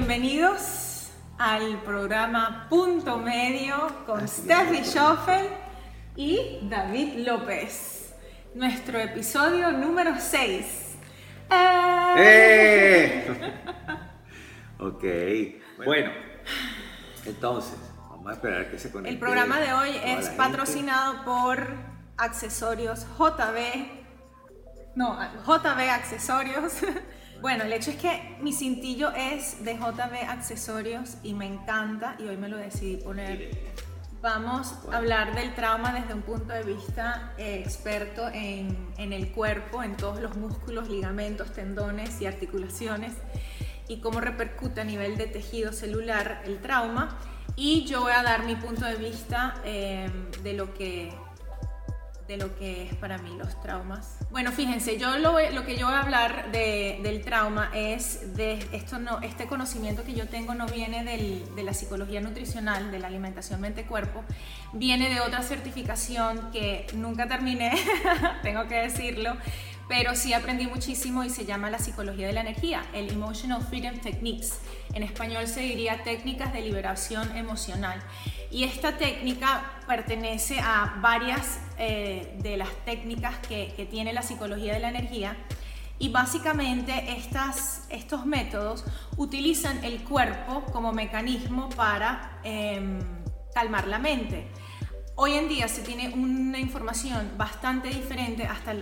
bienvenidos al programa Punto Medio con Steffi Schoffel y David López. Nuestro episodio número 6. ¡Eh! ok, bueno, entonces, vamos a esperar que se conecte. El programa de hoy es patrocinado por Accesorios JB. No, JB Accesorios. Bueno, el hecho es que mi cintillo es de JB Accesorios y me encanta y hoy me lo decidí poner. Vamos a hablar del trauma desde un punto de vista eh, experto en, el cuerpo, en todos los músculos, ligamentos, tendones y articulaciones y cómo repercute a nivel de tejido celular el trauma. Y yo voy a dar mi punto de vista eh, de lo que de lo que es para mí los traumas. Bueno, fíjense, yo lo, lo que yo voy a hablar de- del trauma es de esto no, este conocimiento que yo tengo no viene del- de la psicología nutricional, de la alimentación mente-cuerpo, viene de otra certificación que nunca terminé, tengo que decirlo, pero sí aprendí muchísimo y se llama la psicología de la energía, el Emotional Freedom Techniques. En español se diría técnicas de liberación emocional. Y esta técnica pertenece a varias eh, de las técnicas que, tiene la psicología de la energía. Y básicamente estas, estos métodos utilizan el cuerpo como mecanismo para em, calmar la mente. Hoy en día se tiene una información bastante diferente hasta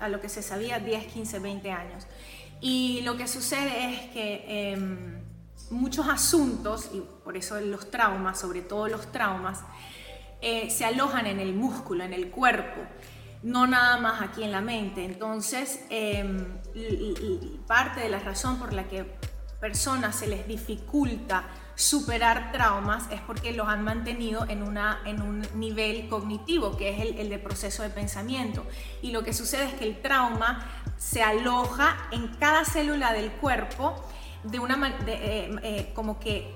a, lo que se sabía 10, 15, 20 años. Y lo que sucede es que em, muchos asuntos, y por eso los traumas, sobre todo los traumas, eh, se alojan en el músculo, en el cuerpo, no nada más aquí en la mente. Entonces, em, parte de la razón por la que personas se les dificulta superar traumas es porque los han mantenido en, una, en un nivel cognitivo, que es el, el de proceso de pensamiento. Y lo que sucede es que el trauma se aloja en cada célula del cuerpo de una de, eh, eh, como que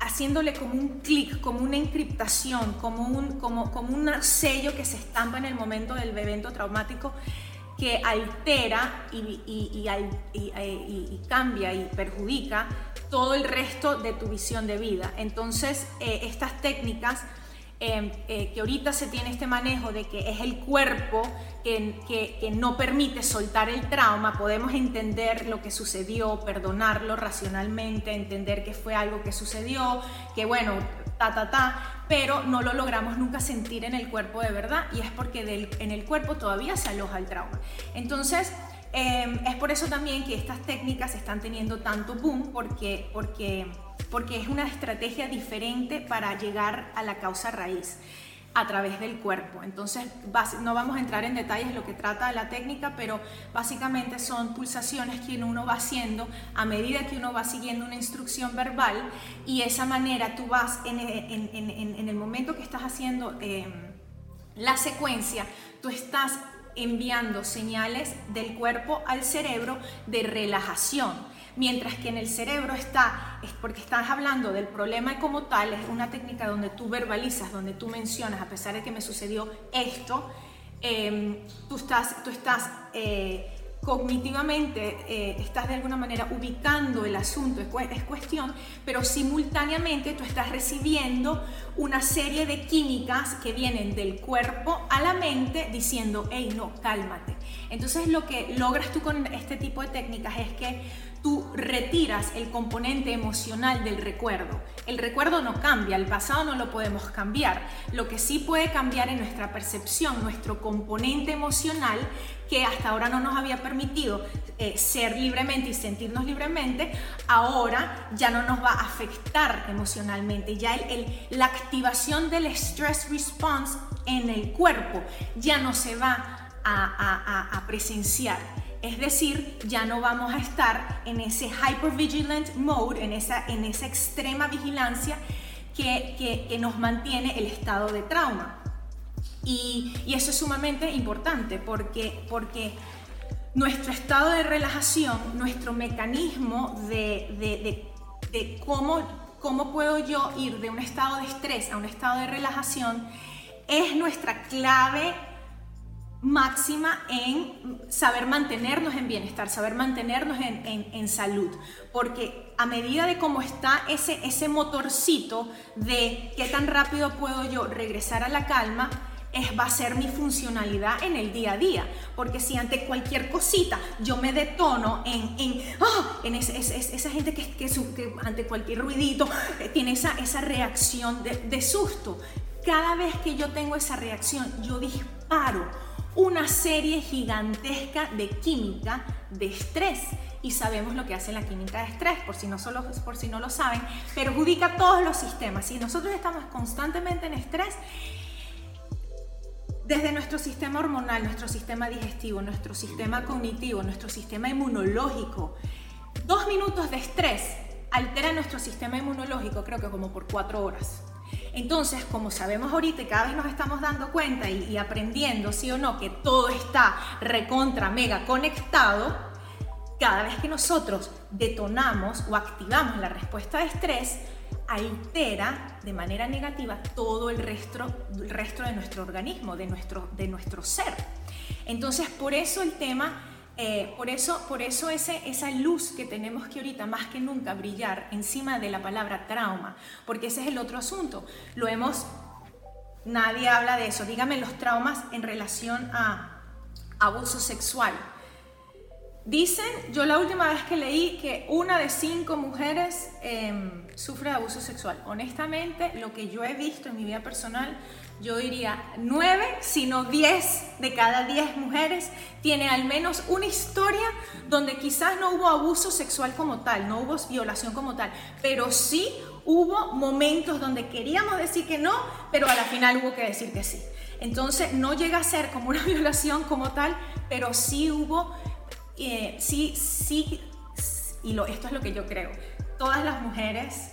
haciéndole como un clic, como una encriptación, como un, como, como un sello que se estampa en el momento del evento traumático que altera eh, y- cambia y perjudica todo el resto de tu visión de vida. Entonces, eh, estas técnicas eh, eh, que ahorita se tiene este manejo de que es el cuerpo que- que no permite soltar el trauma, podemos entender lo que sucedió, perdonarlo racionalmente, entender que fue algo que sucedió, que bueno, ta, ta, ta, pero no lo logramos nunca sentir en el cuerpo de verdad y es porque en el cuerpo todavía se aloja el trauma. Entonces, eh, es por eso también que estas técnicas están teniendo tanto boom, porque, porque, porque es una estrategia diferente para llegar a la causa raíz a través del cuerpo. Entonces, no vamos a entrar en detalles de lo que trata la técnica, pero básicamente son pulsaciones que uno va haciendo a medida que uno va siguiendo una instrucción verbal y esa manera tú vas en, en el momento que estás haciendo... em, la secuencia, tú estás enviando señales del cuerpo al cerebro de relajación. Mientras que en el cerebro está, es porque estás hablando del problema como tal, es una técnica donde tú verbalizas, donde tú mencionas, a pesar de que me sucedió esto, eh, tú estás, tú estás eh, cognitivamente, eh, estás de alguna manera ubicando el asunto, es, es cuestión, pero simultáneamente tú estás recibiendo una serie de químicas que vienen del cuerpo a la mente diciendo, hey, no, cálmate. Entonces lo que logras tú con este tipo de técnicas es que tú retiras el componente emocional del recuerdo. El recuerdo no cambia, el pasado no lo podemos cambiar. Lo que sí puede cambiar es nuestra percepción, nuestro componente emocional que hasta ahora no nos había permitido eh, ser libremente y sentirnos libremente, ahora ya no nos va a afectar emocionalmente. Ya el- la activación del stress response en el cuerpo ya no se va a presenciar. Es decir, ya no vamos a estar en ese hypervigilant mode, en esa, en esa extrema vigilancia que, que- nos mantiene el estado de trauma. Y, y eso es sumamente importante porque, porque nuestro estado de relajación, nuestro mecanismo de, de- de- de cómo, cómo puedo yo ir de un estado de estrés a un estado de relajación, es nuestra clave máxima en saber mantenernos en bienestar, saber mantenernos en, salud. Porque a medida de cómo está ese, ese motorcito de qué tan rápido puedo yo regresar a la calma, es, va a ser mi funcionalidad en el día a día. Porque si ante cualquier cosita yo me detono en, en, ¡ah! en esa gente que, que, ante cualquier ruidito eh, tiene esa, esa reacción de, de susto. Cada vez que yo tengo esa reacción, yo disparo una serie gigantesca de química de estrés. Y sabemos lo que hace la química de estrés, por si no, solo, por si no lo saben, perjudica todos los sistemas. Si nosotros estamos constantemente en estrés, desde nuestro sistema hormonal, nuestro sistema digestivo, nuestro sistema cognitivo, nuestro sistema inmunológico, dos minutos de estrés altera nuestro sistema inmunológico, creo que como por cuatro horas. Entonces, como sabemos ahorita y cada vez nos estamos dando cuenta y, aprendiendo, sí o no, que todo está recontra, mega conectado, cada vez que nosotros detonamos o activamos la respuesta de estrés, altera de manera negativa todo el resto, el resto de nuestro organismo, de nuestro, de nuestro ser. Entonces, por eso el tema eh, por eso, por eso esa luz que tenemos que ahorita más que nunca brillar encima de la palabra trauma, porque ese es el otro asunto. Lo hemos, nadie habla de eso. Dígame los traumas en relación a abuso sexual. Dicen, yo la última vez que leí que una de cinco mujeres em, sufre de abuso sexual. Honestamente, lo que yo he visto en mi vida personal, yo diría nueve, sino diez de cada diez mujeres tiene al menos una historia donde quizás no hubo abuso sexual como tal, no hubo violación como tal, pero sí hubo momentos donde queríamos decir que no, pero a la final hubo que decir que sí. Entonces no llega a ser como una violación como tal, pero sí hubo eh, sí, sí, y lo, esto es lo que yo creo, todas las mujeres,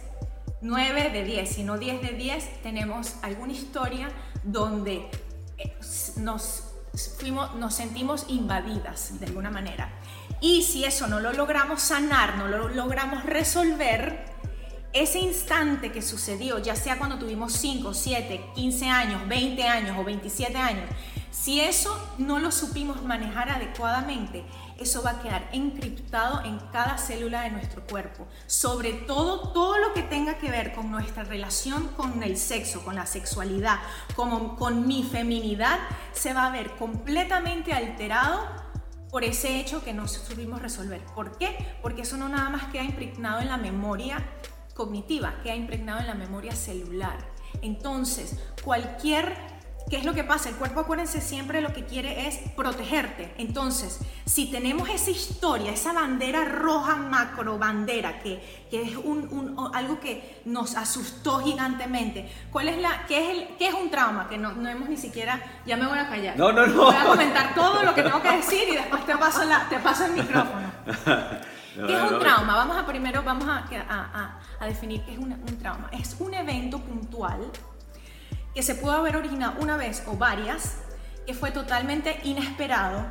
9 de 10, si no 10 de 10, tenemos alguna historia donde eh, nos, fuimos, nos sentimos invadidas de alguna manera. Y si eso no lo logramos sanar, no lo logramos resolver, ese instante que sucedió, ya sea cuando tuvimos 5, 7, 15 años, 20 años o 27 años, si eso no lo supimos manejar adecuadamente, eso va a quedar encriptado en cada célula de nuestro cuerpo. Sobre todo, todo lo que tenga que ver con nuestra relación con el sexo, con la sexualidad, como, con mi feminidad, se va a ver completamente alterado por ese hecho que no supimos resolver. ¿Por qué? Porque eso no nada más queda impregnado en la memoria cognitiva, queda impregnado en la memoria celular. Entonces, cualquier ¿Qué es lo que pasa? El cuerpo, acuérdense, siempre lo que quiere es protegerte. Entonces, si tenemos esa historia, esa bandera roja macro bandera, que, que es un, algo que nos asustó gigantemente, ¿cuál es la, qué, es el, qué es un trauma? Que no, no hemos ni siquiera, ya me voy a callar. No, no, no. Voy a comentar todo lo que tengo que decir y después te paso, la, te paso el micrófono. ¿Qué es un trauma? Vamos a primero vamos a, a, a definir qué es un, un trauma. Es un evento puntual que se pudo haber originado una vez o varias, que fue totalmente inesperado,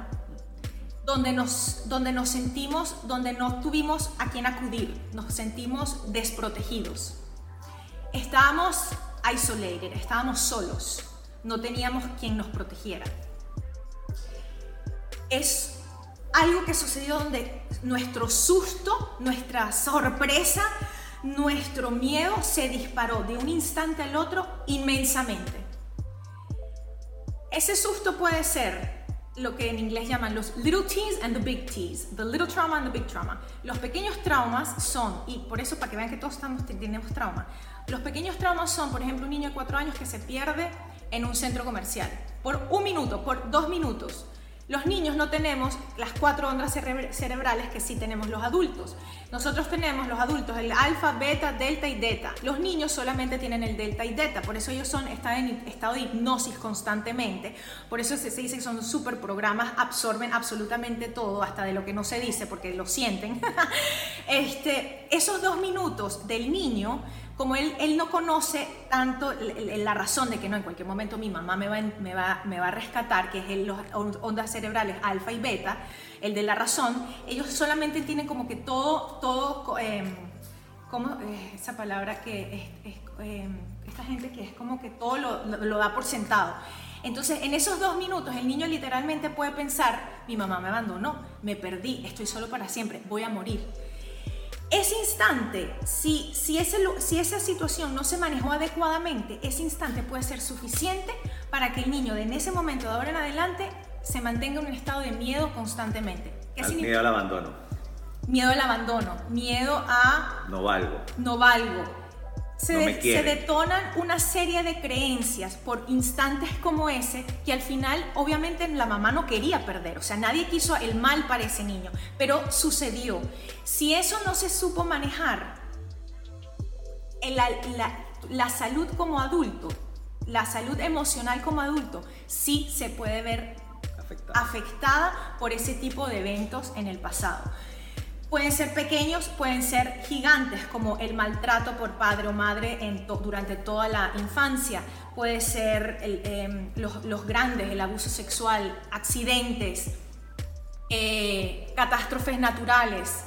donde nos, donde nos sentimos, donde no tuvimos a quién acudir, nos sentimos desprotegidos. Estábamos isolated, estábamos solos, no teníamos quien nos protegiera. Es algo que sucedió donde nuestro susto, nuestra sorpresa, nuestro miedo se disparó de un instante al otro inmensamente. Ese susto puede ser lo que en inglés llaman los little T's and the big T's, the little trauma and the big trauma. Los pequeños traumas son, y por eso para que vean que todos estamos, tenemos trauma, los pequeños traumas son, por ejemplo, un niño de cuatro años que se pierde en un centro comercial por un minuto, por dos minutos. Los niños no tenemos las cuatro ondas cerebrales que sí tenemos los adultos. Nosotros tenemos los adultos el alfa, beta, delta y delta. Los niños solamente tienen el delta y delta, por eso ellos son, están en estado de hipnosis constantemente. Por eso se, dice que son super programas, absorben absolutamente todo, hasta de lo que no se dice, porque lo sienten. este, esos dos minutos del niño como él, no conoce tanto la razón de que no, en cualquier momento mi mamá me va, a rescatar, que es el, los ondas cerebrales alfa y beta, el de la razón, ellos solamente tienen como que todo, todo, eh, como esa palabra que es, em, esta gente que es como que todo lo, lo, da por sentado. Entonces, en esos dos minutos, el niño literalmente puede pensar, mi mamá me abandonó, me perdí, estoy solo para siempre, voy a morir. Ese instante, si, si, ese, si esa situación no se manejó adecuadamente, ese instante puede ser suficiente para que el niño de en ese momento, de ahora en adelante, se mantenga en un estado de miedo constantemente. ¿Qué Miedo al abandono. Miedo al abandono, miedo a... No valgo. No valgo. Se, se, detonan una serie de creencias por instantes como ese que al final obviamente la mamá no quería perder, o sea, nadie quiso el mal para ese niño, pero sucedió. Si eso no se supo manejar, la, la, la salud como adulto, la salud emocional como adulto, sí se puede ver afectada por ese tipo de eventos en el pasado. Pueden ser pequeños, pueden ser gigantes, como el maltrato por padre o madre durante toda la infancia. Puede ser em, los, grandes, el abuso sexual, accidentes, eh, catástrofes naturales.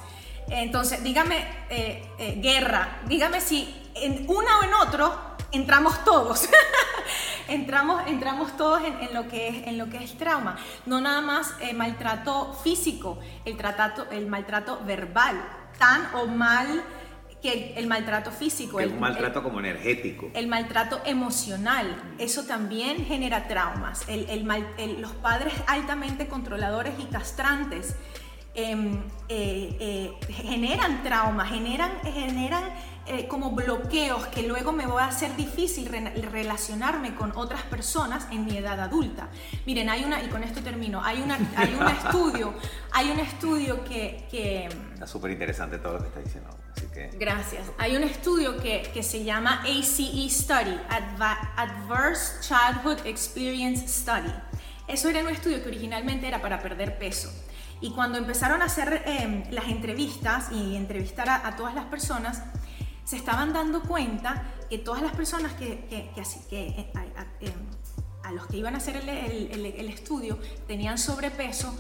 Entonces, dígame, eh, eh, guerra, dígame si en una o en otro entramos todos. entramos, entramos todos en, lo que es, en lo que es trauma. No nada más el maltrato físico, el, tratato, el maltrato verbal, tan o mal que el, maltrato físico. el, maltrato como energético. El maltrato emocional, eso también genera traumas. los padres altamente controladores y castrantes Em, eh, eh, generan traumas, generan, generan eh, como bloqueos que luego me va a hacer difícil relacionarme con otras personas en mi edad adulta. Miren, hay una, y con esto termino, hay, una, hay un estudio, hay un estudio que... que está súper interesante todo lo que está diciendo. Así que... Gracias. Hay un estudio que, que se llama ACE Study, Adverse Childhood Experience Study. Eso era un estudio que originalmente era para perder peso. Y cuando empezaron a hacer em, las entrevistas y entrevistar a, todas las personas, se estaban dando cuenta que todas las personas que, que, que, que eh, em, a, los que iban a hacer el, estudio tenían sobrepeso,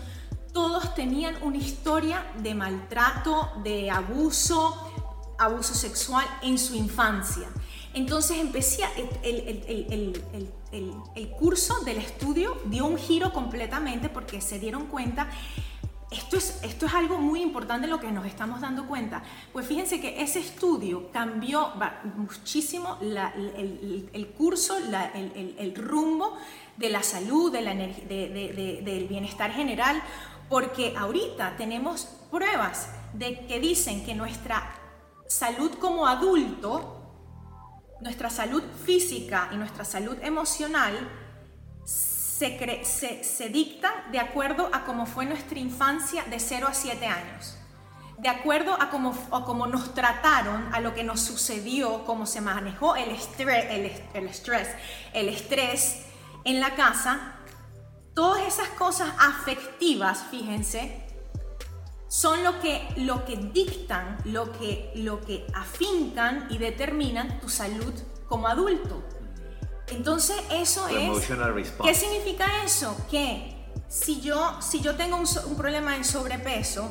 todos tenían una historia de maltrato, de abuso, abuso sexual en su infancia. Entonces empecé, el, el, curso del estudio dio un giro completamente porque se dieron cuenta esto es, esto es algo muy importante lo que nos estamos dando cuenta. Pues fíjense que ese estudio cambió muchísimo el, curso, el, rumbo de la salud, de la del bienestar general, porque ahorita tenemos pruebas de que dicen que nuestra salud como adulto, nuestra salud física y nuestra salud emocional se, dictan de acuerdo a cómo fue nuestra infancia de 0 a 7 años de acuerdo a cómo, nos trataron, a lo que nos sucedió, cómo se manejó el estrés, el, estrés, el estrés en la casa, todas esas cosas afectivas, fíjense, son lo que, lo que dictan, lo que, lo que afincan y determinan tu salud como adulto. Entonces eso es... ¿Qué significa eso? Que si yo, si yo tengo un, problema de sobrepeso,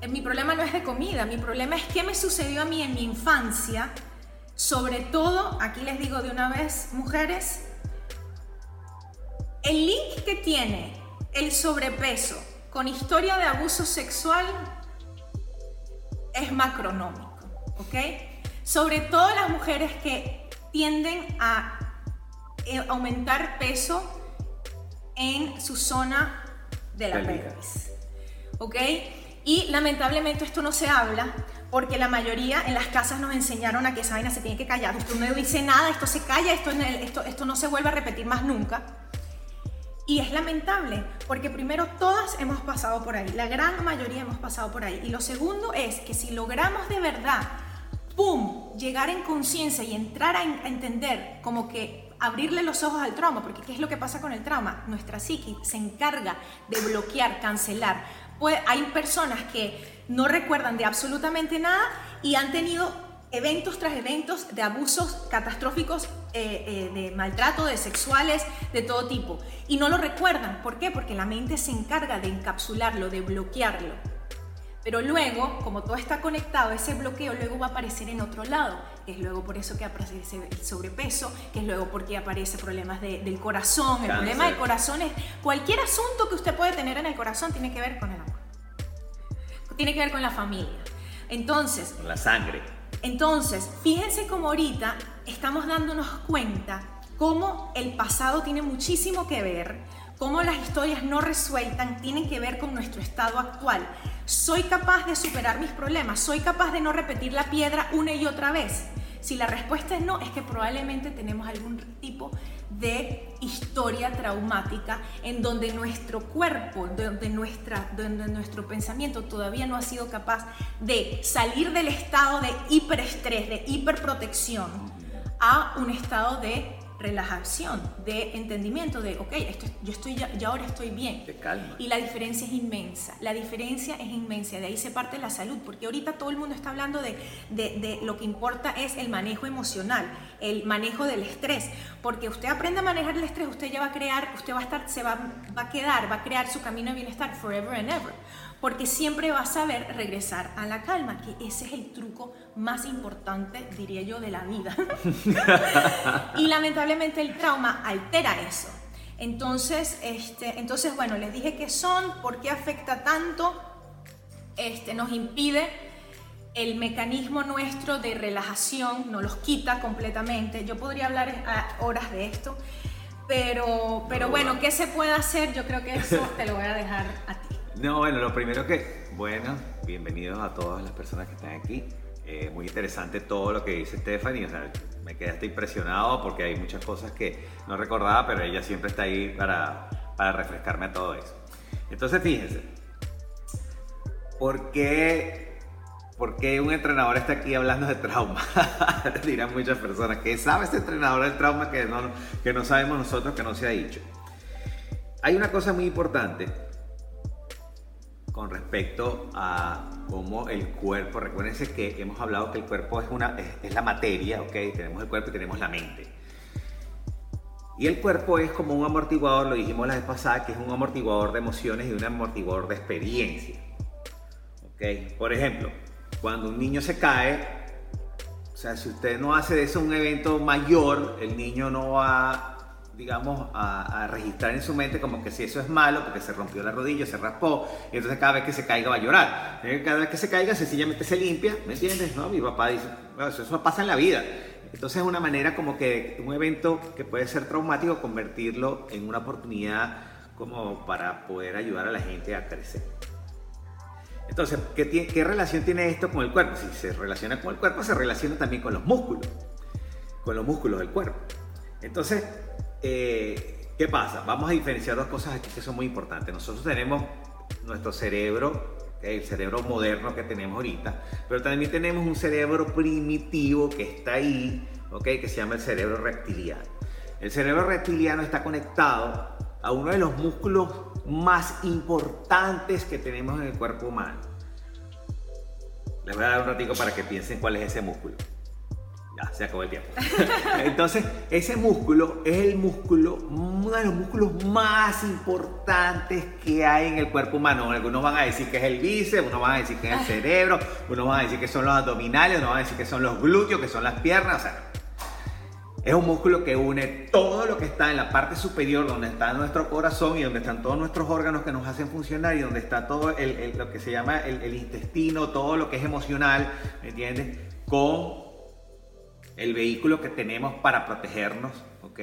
eh, mi problema no es de comida, mi problema es qué me sucedió a mí en mi infancia. Sobre todo, aquí les digo de una vez, mujeres, el link que tiene el sobrepeso con historia de abuso sexual es macronómico, ¿ok? Sobre todo las mujeres que tienden a eh, aumentar peso en su zona de la pelvis. ¿Ok? Y lamentablemente esto no se habla porque la mayoría en las casas nos enseñaron a que esa vaina se tiene que callar. Usted no dice nada, esto se calla, esto, esto, esto no se vuelve a repetir más nunca. Y es lamentable, porque primero todas hemos pasado por ahí, la gran mayoría hemos pasado por ahí. Y lo segundo es que si logramos de verdad ¡pum!, llegar en conciencia y entrar a, entender como que abrirle los ojos al trauma, porque ¿qué es lo que pasa con el trauma? Nuestra psique se encarga de bloquear, cancelar. Pues hay personas que no recuerdan de absolutamente nada y han tenido eventos tras eventos de abusos catastróficos, eh, eh, de maltrato, de sexuales, de todo tipo. Y no lo recuerdan. ¿Por qué? Porque la mente se encarga de encapsularlo, de bloquearlo. Pero luego, como todo está conectado, ese bloqueo luego va a aparecer en otro lado, que es luego por eso que aparece el sobrepeso, que es luego porque aparece problemas del corazón. El problema del corazón es cualquier asunto que usted puede tener en el corazón tiene que ver con el amor. Tiene que ver con la familia. Entonces... Con la sangre. Entonces, fíjense cómo ahorita estamos dándonos cuenta cómo el pasado tiene muchísimo que ver, cómo las historias no resueltas tienen que ver con nuestro estado actual. ¿Soy capaz de superar mis problemas? ¿Soy capaz de no repetir la piedra una y otra vez? Si la respuesta es no, es que probablemente tenemos algún tipo de historia traumática en donde nuestro cuerpo, donde, nuestra, nuestro pensamiento todavía no ha sido capaz de salir del estado de hiperestrés, de hiperprotección, a un estado de relajación, de entendimiento de, ok, esto, yo estoy ya, ahora estoy bien. De calma. Y la diferencia es inmensa, la diferencia es inmensa, de ahí se parte la salud, porque ahorita todo el mundo está hablando de, de, de, lo que importa es el manejo emocional, el manejo del estrés, porque usted aprende a manejar el estrés, usted ya va a crear, usted va a estar, se va, va a quedar, va a crear su camino de bienestar forever and ever porque siempre va a saber regresar a la calma, que ese es el truco más importante, diría yo, de la vida. y lamentablemente el trauma altera eso. Entonces, este, entonces, bueno, les dije qué son, por qué afecta tanto, este, nos impide el mecanismo nuestro de relajación, nos los quita completamente. Yo podría hablar horas de esto, pero, pero bueno, ¿qué se puede hacer? Yo creo que eso te lo voy a dejar a ti. No, bueno, lo primero que, bueno, bienvenidos a todas las personas que están aquí. Eh, muy interesante todo lo que dice Stephanie, o sea, me quedé hasta impresionado porque hay muchas cosas que no recordaba, pero ella siempre está ahí para, para refrescarme a todo eso. Entonces, fíjense, ¿por qué, ¿por qué un entrenador está aquí hablando de trauma? Dirán muchas personas, ¿qué sabe este entrenador del trauma que no, que no sabemos nosotros que no se ha dicho? Hay una cosa muy importante con respecto a cómo el cuerpo, recuérdense que hemos hablado que el cuerpo es, una, es, la materia, ¿ok? Tenemos el cuerpo y tenemos la mente. Y el cuerpo es como un amortiguador, lo dijimos la vez pasada, que es un amortiguador de emociones y un amortiguador de experiencia. ¿Ok? Por ejemplo, cuando un niño se cae, o sea, si usted no hace de eso un evento mayor, el niño no va digamos, a, registrar en su mente como que si eso es malo, porque se rompió la rodilla, se raspó, y entonces cada vez que se caiga va a llorar. Eh, cada vez que se caiga, sencillamente se limpia, ¿me entiendes? ¿No? Mi papá dice, eso, pasa en la vida. Entonces es una manera como que un evento que puede ser traumático, convertirlo en una oportunidad como para poder ayudar a la gente a crecer. Entonces, ¿qué, ¿qué relación tiene esto con el cuerpo? Si se relaciona con el cuerpo, se relaciona también con los músculos, con los músculos del cuerpo. Entonces, eh, ¿qué pasa? Vamos a diferenciar dos cosas aquí que son muy importantes. Nosotros tenemos nuestro cerebro, el cerebro moderno que tenemos ahorita, pero también tenemos un cerebro primitivo que está ahí, ¿okay? que se llama el cerebro reptiliano. El cerebro reptiliano está conectado a uno de los músculos más importantes que tenemos en el cuerpo humano. Les voy a dar un ratito para que piensen cuál es ese músculo. Ya, se acabó el tiempo. Entonces, ese músculo es el músculo, uno de los músculos más importantes que hay en el cuerpo humano. Algunos van a decir que es el bíceps, unos van a decir que es el cerebro, unos van a decir que son los abdominales, unos van a decir que son los glúteos, que son las piernas. O sea, es un músculo que une todo lo que está en la parte superior, donde está nuestro corazón y donde están todos nuestros órganos que nos hacen funcionar y donde está todo lo que se llama el, el intestino, todo lo que es emocional, ¿me entiendes? Con el vehículo que tenemos para protegernos, ¿ok?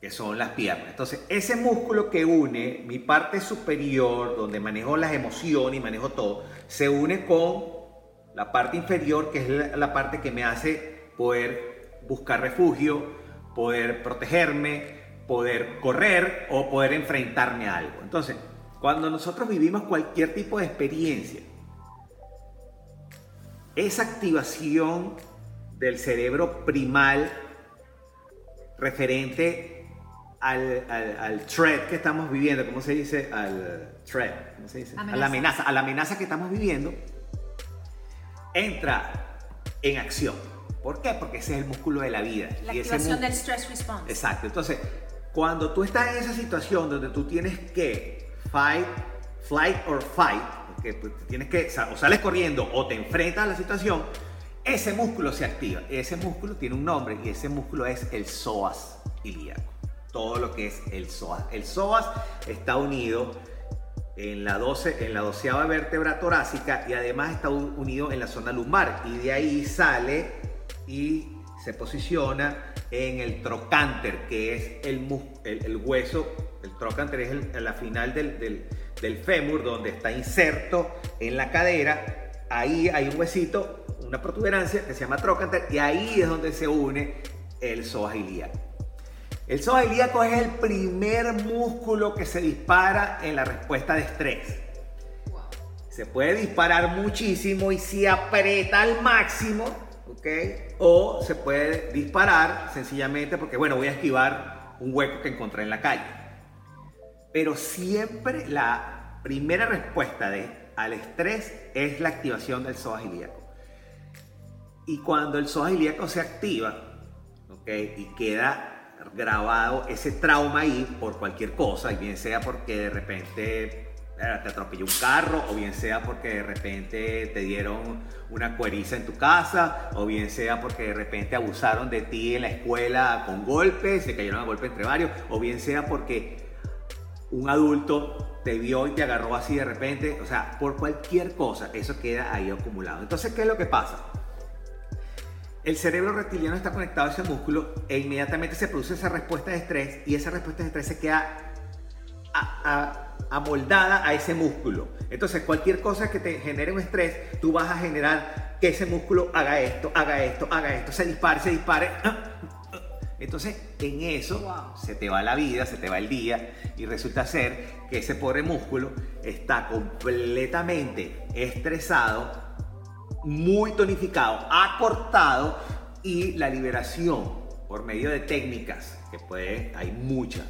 Que son las piernas. Entonces, ese músculo que une mi parte superior, donde manejo las emociones y manejo todo, se une con la parte inferior, que es la parte que me hace poder buscar refugio, poder protegerme, poder correr o poder enfrentarme a algo. Entonces, cuando nosotros vivimos cualquier tipo de experiencia, esa activación del cerebro primal referente al, al, threat que estamos viviendo, ¿cómo se dice? Al threat, ¿cómo se dice? A la amenaza, a la amenaza que estamos viviendo, entra en acción. ¿Por qué? Porque ese es el músculo de la vida. La activación del stress response. Exacto. Entonces, cuando tú estás en esa situación donde tú tienes que fight, flight or fight, que pues, tienes que, o sales corriendo o te enfrentas a la situación, ese músculo se activa. Ese músculo tiene un nombre y ese músculo es el psoas ilíaco. Todo lo que es el psoas. El psoas está unido en la, 12, en la doceava vértebra torácica y además está unido en la zona lumbar y de ahí sale y se posiciona en el trocánter, que es el, el, hueso, el trocánter es la final del, del fémur donde está inserto en la cadera, ahí hay un huesito, una protuberancia que se llama trocánter y ahí es donde se une el psoas ilíaco. El psoas ilíaco es el primer músculo que se dispara en la respuesta de estrés. Se puede disparar muchísimo y si aprieta al máximo, ¿ok? O se puede disparar sencillamente porque, bueno, voy a esquivar un hueco que encontré en la calle. Pero siempre la primera respuesta de, al estrés es la activación del psoas ilíaco. Y cuando el psoas ilíaco se activa, ¿ok? Y queda grabado ese trauma ahí por cualquier cosa, bien sea porque de repente eh, te atropelló un carro, o bien sea porque de repente te dieron una cueriza en tu casa, o bien sea porque de repente abusaron de ti en la escuela con golpes, se cayeron a golpe entre varios, o bien sea porque un adulto te vio y te agarró así de repente, o sea, por cualquier cosa, eso queda ahí acumulado. Entonces, ¿qué es lo que pasa? El cerebro reptiliano está conectado a ese músculo e inmediatamente se produce esa respuesta de estrés y esa respuesta de estrés se queda amoldada a ese músculo. Entonces, cualquier cosa que te genere un estrés, tú vas a generar que ese músculo haga esto, haga esto, haga esto, se dispare, se dispare. Entonces, en eso se te va la vida, se te va el día y resulta ser que ese pobre músculo está completamente estresado muy tonificado, acortado y la liberación por medio de técnicas, que puede, hay muchas,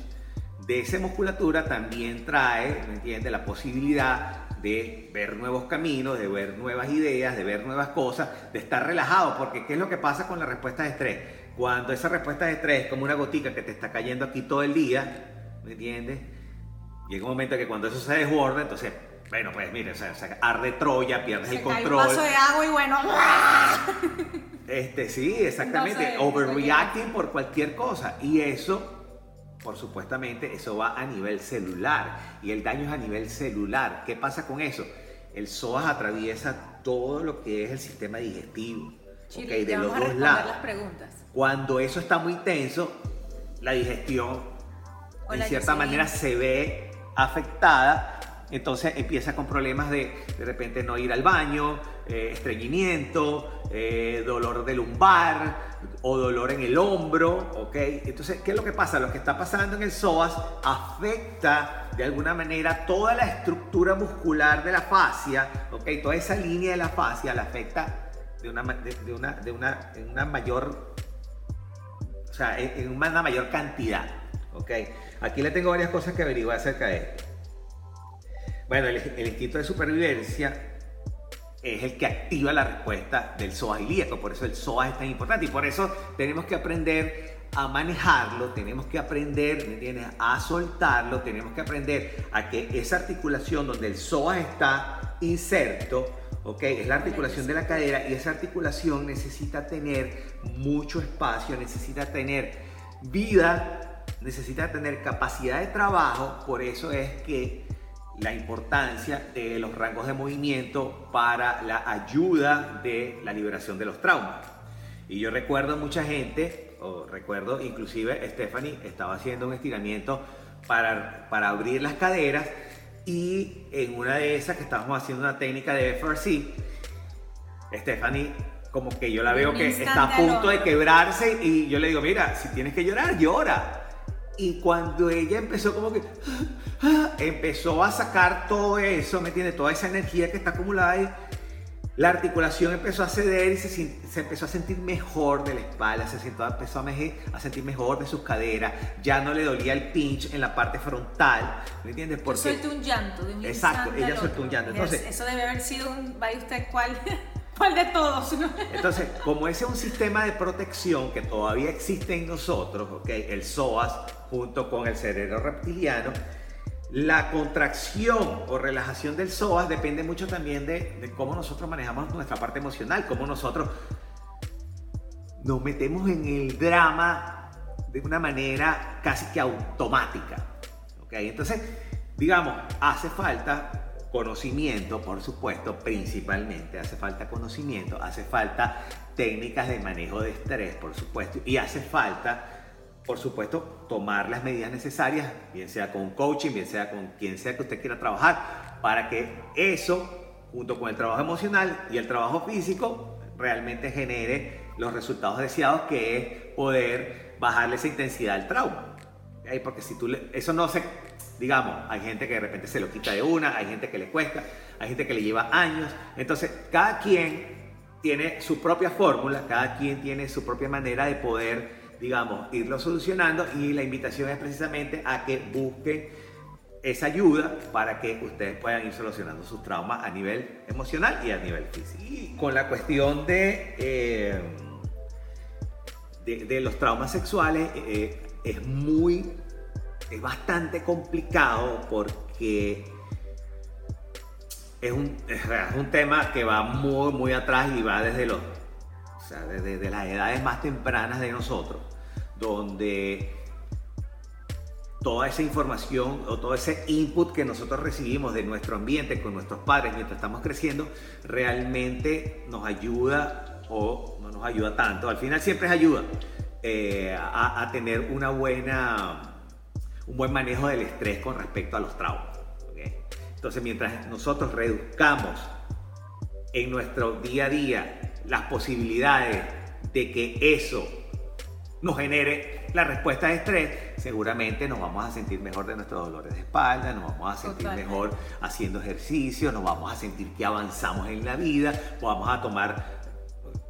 de esa musculatura también trae, ¿me entiendes?, la posibilidad de ver nuevos caminos, de ver nuevas ideas, de ver nuevas cosas, de estar relajado, porque ¿qué es lo que pasa con la respuesta de estrés? Cuando esa respuesta de estrés es como una gotica que te está cayendo aquí todo el día, ¿me entiendes? Llega un momento que cuando eso se desborda, entonces bueno, pues mire, o sea, arde Troya, pierdes el control. un vaso de agua y bueno. Este, sí, exactamente. Overreacting por cualquier cosa. Y eso, por supuestamente, eso va a nivel celular. Y el daño es a nivel celular. ¿Qué pasa con eso? El psoas atraviesa todo lo que es el sistema digestivo. okay, de los dos lados. Las preguntas. Cuando eso está muy tenso, la digestión, en cierta manera, se ve afectada entonces empieza con problemas de de repente no ir al baño, eh, estreñimiento, eh, dolor de lumbar o dolor en el hombro, ¿ok? Entonces, ¿qué es lo que pasa? Lo que está pasando en el psoas afecta de alguna manera toda la estructura muscular de la fascia, ¿ok? Toda esa línea de la fascia la afecta de una, de, una, de una, en una mayor, o sea, en una mayor cantidad, ¿ok? Aquí le tengo varias cosas que averiguar acerca de esto. Bueno, el, instinto de supervivencia es el que activa la respuesta del psoas ilíaco, por eso el psoas es tan importante y por eso tenemos que aprender a manejarlo, tenemos que aprender, ¿me entiendes? A soltarlo, tenemos que aprender a que esa articulación donde el psoas está inserto, ¿ok? Es la articulación de la cadera y esa articulación necesita tener mucho espacio, necesita tener vida, necesita tener capacidad de trabajo, por eso es que la importancia de los rangos de movimiento para la ayuda de la liberación de los traumas. Y yo recuerdo mucha gente, o recuerdo inclusive Stephanie estaba haciendo un estiramiento para, para abrir las caderas y en una de esas que estábamos haciendo una técnica de FRC, Stephanie como que yo la veo que está a punto de quebrarse y yo le digo, mira, si tienes que llorar, llora. Y cuando ella empezó como que, empezó a sacar todo eso, ¿me entiendes? Toda esa energía que está acumulada ahí, la articulación empezó a ceder y se, se empezó a sentir mejor de la espalda, se empezó a, a, sentir mejor de sus caderas, ya no le dolía el pinch en la parte frontal, ¿me entiendes? Porque... Suelta un llanto de un Exacto, ella suelta un llanto. Entonces, eso debe haber sido un, vaya usted cuál, cuál de todos. Entonces, como ese es un sistema de protección que todavía existe en nosotros, ¿ok? El psoas junto con el cerebro reptiliano, La contracción o relajación del psoas depende mucho también de, de cómo nosotros manejamos nuestra parte emocional, cómo nosotros nos metemos en el drama de una manera casi que automática. ¿okay? Entonces, digamos, hace falta conocimiento, por supuesto, principalmente, hace falta conocimiento, hace falta técnicas de manejo de estrés, por supuesto, y hace falta por supuesto, tomar las medidas necesarias, bien sea con coaching, bien sea con quien sea que usted quiera trabajar, para que eso, junto con el trabajo emocional y el trabajo físico, realmente genere los resultados deseados, que es poder bajarle esa intensidad al trauma. Porque si tú le, eso no se, digamos, hay gente que de repente se lo quita de una, hay gente que le cuesta, hay gente que le lleva años. Entonces, cada quien tiene su propia fórmula, cada quien tiene su propia manera de poder digamos, irlo solucionando y la invitación es precisamente a que busquen esa ayuda para que ustedes puedan ir solucionando sus traumas a nivel emocional y a nivel físico. Y con la cuestión de, eh, de, los traumas sexuales eh, es muy, es bastante complicado porque es un, es un tema que va muy, muy atrás y va desde los, desde las edades más tempranas de nosotros donde toda esa información o todo ese input que nosotros recibimos de nuestro ambiente con nuestros padres mientras estamos creciendo realmente nos ayuda o no nos ayuda tanto. Al final siempre es ayuda eh, a, tener una buena, un buen manejo del estrés con respecto a los traumas. Entonces mientras nosotros reduzcamos en nuestro día a día las posibilidades de que eso nos genere la respuesta de estrés, seguramente nos vamos a sentir mejor de nuestros dolores de espalda, nos vamos a sentir mejor haciendo ejercicio, nos vamos a sentir que avanzamos en la vida, vamos a tomar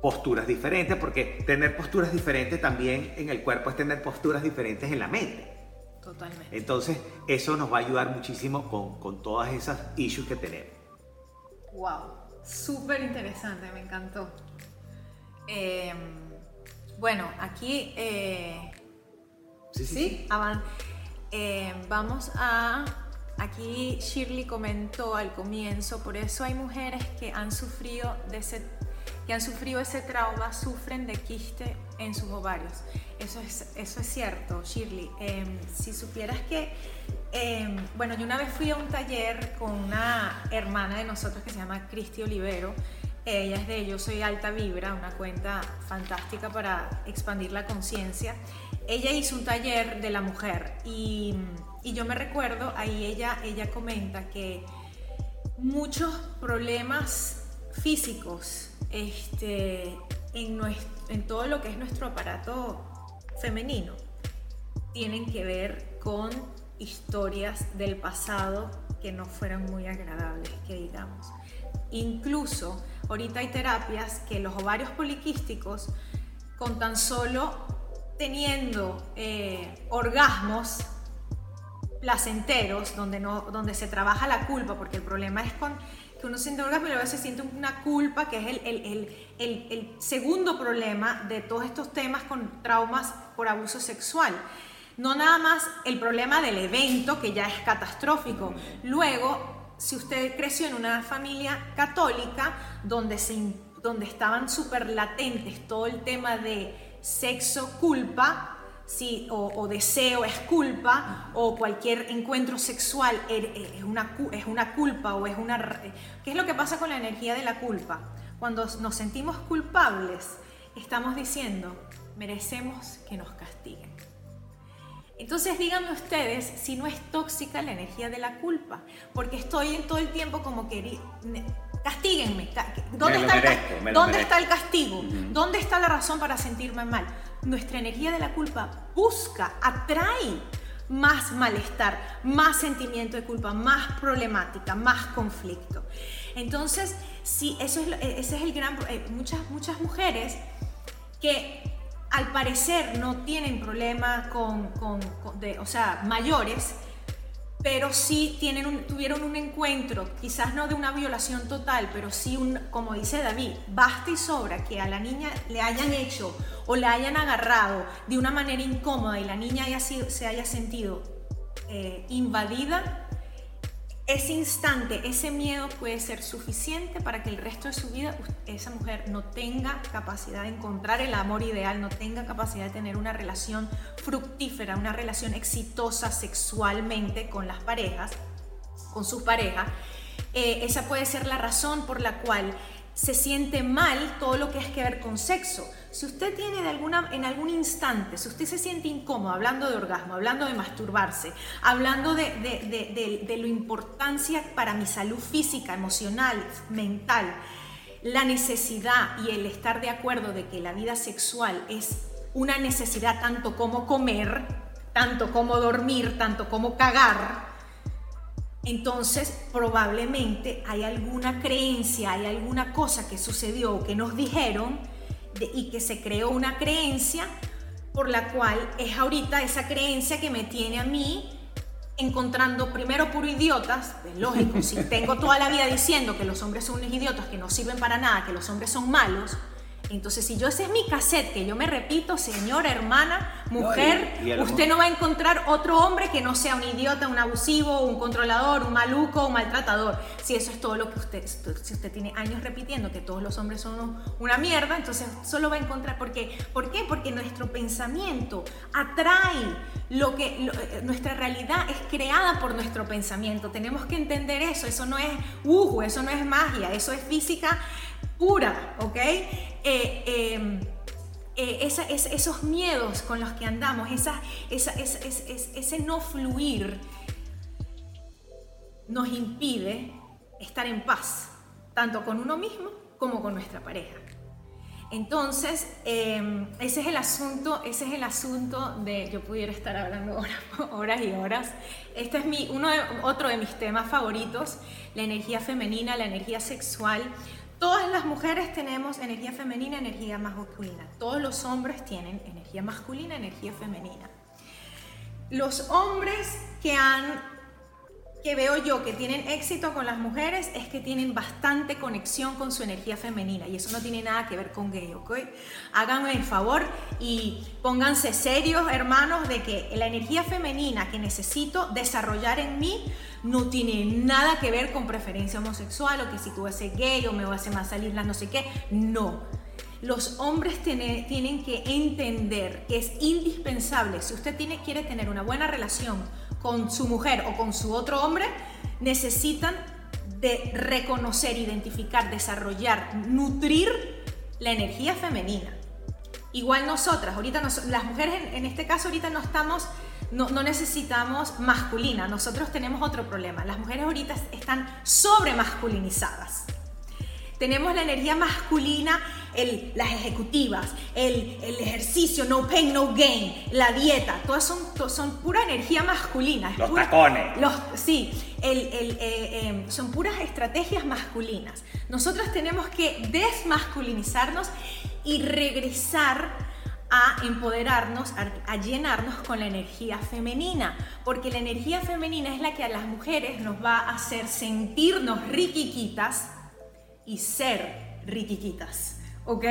posturas diferentes, porque tener posturas diferentes también en el cuerpo es tener posturas diferentes en la mente. Totalmente. Entonces, eso nos va a ayudar muchísimo con, con todas esas issues que tenemos. Wow, súper interesante, me encantó. Eh, bueno, aquí eh, sí, sí, eh, vamos a aquí Shirley comentó al comienzo, por eso hay mujeres que han sufrido de ese que han sufrido ese trauma sufren de quiste en sus ovarios. Eso es, eso es cierto, Shirley. Em, si supieras que, em, bueno, yo una vez fui a un taller con una hermana de nosotros que se llama Cristi Olivero ella es de Yo Soy Alta Vibra, una cuenta fantástica para expandir la conciencia. Ella hizo un taller de la mujer y, yo me recuerdo, ahí ella, ella comenta que muchos problemas físicos este, en, todo lo que es nuestro aparato femenino tienen que ver con historias del pasado que no fueron muy agradables, que digamos. Incluso ahorita hay terapias que los ovarios poliquísticos, con tan solo teniendo eh, orgasmos placenteros, donde, no, donde se trabaja la culpa, porque el problema es con que uno siente orgasmo y luego se siente una culpa, que es el, el, segundo problema de todos estos temas con traumas por abuso sexual. No nada más el problema del evento, que ya es catastrófico. Luego, si usted creció en una familia católica donde, se, donde estaban súper latentes todo el tema de sexo, culpa, sí, o, deseo es culpa, o cualquier encuentro sexual es una, es una culpa o es una... ¿Qué es lo que pasa con la energía de la culpa? Cuando nos sentimos culpables, estamos diciendo, merecemos que nos castiguen. Entonces díganme ustedes si no es tóxica la energía de la culpa, porque estoy en todo el tiempo como que castíguenme. ¿Dónde, está, el, ¿dónde está, el, castigo? ¿Dónde está la razón para sentirme mal? Nuestra energía de la culpa busca, atrae más malestar, más sentimiento de culpa, más problemática, más conflicto. Entonces, sí, eso es, ese es el gran... Eh, muchas, muchas mujeres que al parecer no tienen problema con, de, o sea, mayores, pero sí tuvieron un encuentro, quizás no de una violación total, pero sí, un, como dice David, basta y sobra que a la niña le hayan hecho o le hayan agarrado de una manera incómoda y la niña haya sido, se haya sentido eh, invadida ese instante, ese miedo puede ser suficiente para que el resto de su vida esa mujer no tenga capacidad de encontrar el amor ideal, no tenga capacidad de tener una relación fructífera, una relación exitosa sexualmente con las parejas, con su pareja. Eh, esa puede ser la razón por la cual se siente mal todo lo que es que ver con sexo. Si usted tiene en algún instante, si usted se siente incómodo hablando de orgasmo, hablando de masturbarse, hablando de, la importancia para mi salud física, emocional, mental, la necesidad y el estar de acuerdo de que la vida sexual es una necesidad tanto como comer, tanto como dormir, tanto como cagar, entonces, probablemente hay alguna creencia, hay alguna cosa que sucedió o que nos dijeron y que se creó una creencia por la cual es ahorita esa creencia que me tiene a mí encontrando primero puro idiotas, es lógico, si tengo toda la vida diciendo que los hombres son unos idiotas, que no sirven para nada, que los hombres son malos, entonces, si yo ese es mi cassette, que yo me repito, señora, hermana, mujer, usted no va a encontrar otro hombre que no sea un idiota, un abusivo, un controlador, un maluco, un maltratador. Si eso es todo lo que usted, si usted tiene años repitiendo que todos los hombres son una mierda, entonces solo va a encontrar. ¿Por qué? ¿Por qué? Porque nuestro pensamiento atrae lo que eh, nuestra realidad es creada por nuestro pensamiento. Tenemos que entender eso. Eso no es uh, eso no es magia, eso es física pura, ¿ok? Eh, em, eh, esos miedos con los que andamos, ese no fluir, nos impide estar en paz, tanto con uno mismo como con nuestra pareja. Entonces, em, ese es el asunto, ese es el asunto de, yo pudiera estar hablando horas, horas y horas. Este es uno otro de mis temas favoritos, la energía femenina, la energía sexual. Todas las mujeres tenemos energía femenina, energía masculina. Todos los hombres tienen energía masculina, energía femenina. Los hombres que han que veo yo que tienen éxito con las mujeres es que tienen bastante conexión con su energía femenina y eso no tiene nada que ver con gay, ¿ok? Háganme el favor y pónganse serios, hermanos, de que la energía femenina que necesito desarrollar en mí no tiene nada que ver con preferencia homosexual o que si tú ser gay o me vas a hacer más salir la no sé qué, no. Los hombres tienen que entender que es indispensable, si usted quiere tener una buena relación con su mujer o con su otro hombre, necesitan de reconocer, identificar, desarrollar, nutrir la energía femenina. Igual nosotras, ahorita las mujeres en, este caso ahorita no estamos, no, no, necesitamos masculina, nosotros tenemos otro problema. Las mujeres ahorita están sobre masculinizadas. Tenemos la energía masculina las ejecutivas, el, ejercicio, no pain, no gain, la dieta, todas son, son pura energía masculina. Los tacones. Los, sí, eh, em, son puras estrategias masculinas. Nosotros tenemos que desmasculinizarnos y regresar a empoderarnos, a, llenarnos con la energía femenina, porque la energía femenina es la que a las mujeres nos va a hacer sentirnos riquiquitas y ser riquiquitas. ¿ok?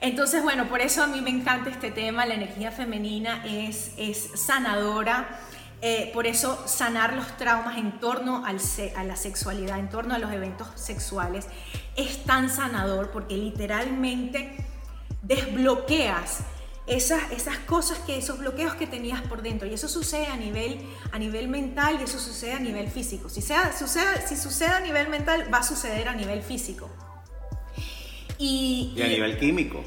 Entonces, bueno, por eso a mí me encanta este tema, la energía femenina es, es sanadora. Eh, por eso sanar los traumas en torno al a la sexualidad, en torno a los eventos sexuales, es tan sanador porque literalmente desbloqueas esas, esas cosas, que, esos bloqueos que tenías por dentro. Y eso sucede a nivel, a nivel mental y eso sucede a nivel físico. Si, sea, sucede, si sucede a nivel mental, va a suceder a nivel físico. Y, a nivel químico.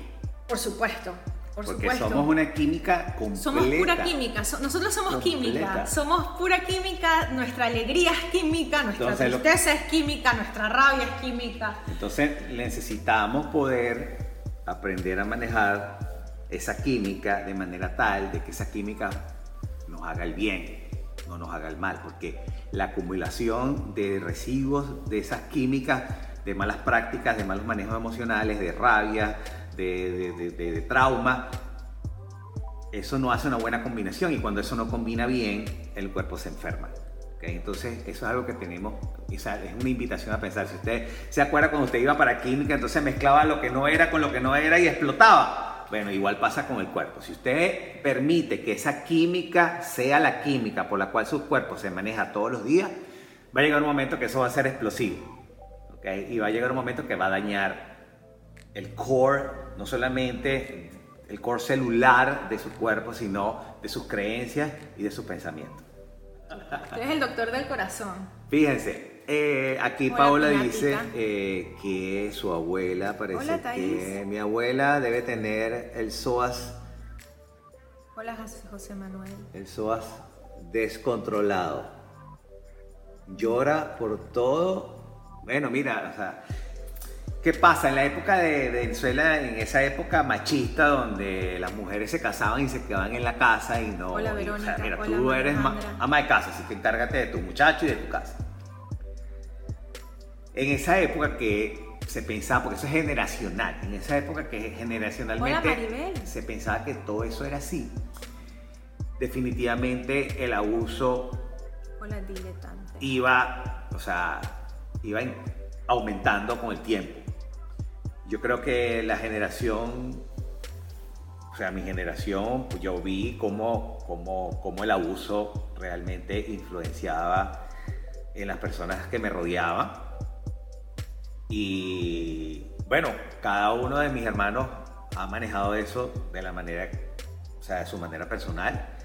Por supuesto. Por Porque somos una química completa. Somos pura química, nosotros somos química, somos pura química, nuestra alegría es química, nuestra tristeza es química, nuestra rabia es química. Entonces necesitamos poder aprender a manejar esa química de manera tal de que esa química nos haga el bien, no nos haga el mal, porque la acumulación de residuos de esas químicas de malas prácticas, de malos manejos emocionales, de rabia, de, trauma, eso no hace una buena combinación y cuando eso no combina bien, el cuerpo se enferma. Entonces, eso es algo que tenemos, es una invitación a pensar. Si usted se acuerda cuando usted iba para química, entonces mezclaba lo que no era con lo que no era y explotaba. Bueno, igual pasa con el cuerpo. Si usted permite que esa química sea la química por la cual su cuerpo se maneja todos los días, va a llegar un momento que eso va a ser explosivo. ¿okay? Y va a llegar un momento que va a dañar el core, no solamente el core celular de su cuerpo, sino de sus creencias y de sus pensamientos. Tú eres el doctor del corazón. Fíjense, eh, aquí Hola, Paola dice eh, que su abuela parece Hola, que mi abuela debe tener el psoas, Hola, José- Manuel. el psoas descontrolado. Llora por todo. Bueno, mira, o sea, ¿qué pasa? En la época de, de Venezuela, en esa época machista donde las mujeres se casaban y se quedaban en la casa y no. Hola, y, o sea, Verónica. mira, Hola, tú eres ama de casa, así que encárgate de tu muchacho y de tu casa. En esa época que se pensaba, porque eso es generacional, en esa época que generacionalmente Hola, se pensaba que todo eso era así, definitivamente el abuso Hola, iba, o sea, iba aumentando con el tiempo. Yo creo que la generación, o sea, mi generación, pues yo vi cómo, cómo, cómo el abuso realmente influenciaba en las personas que me rodeaban. Y bueno, cada uno de mis hermanos ha manejado eso de la manera, o sea, de su manera personal.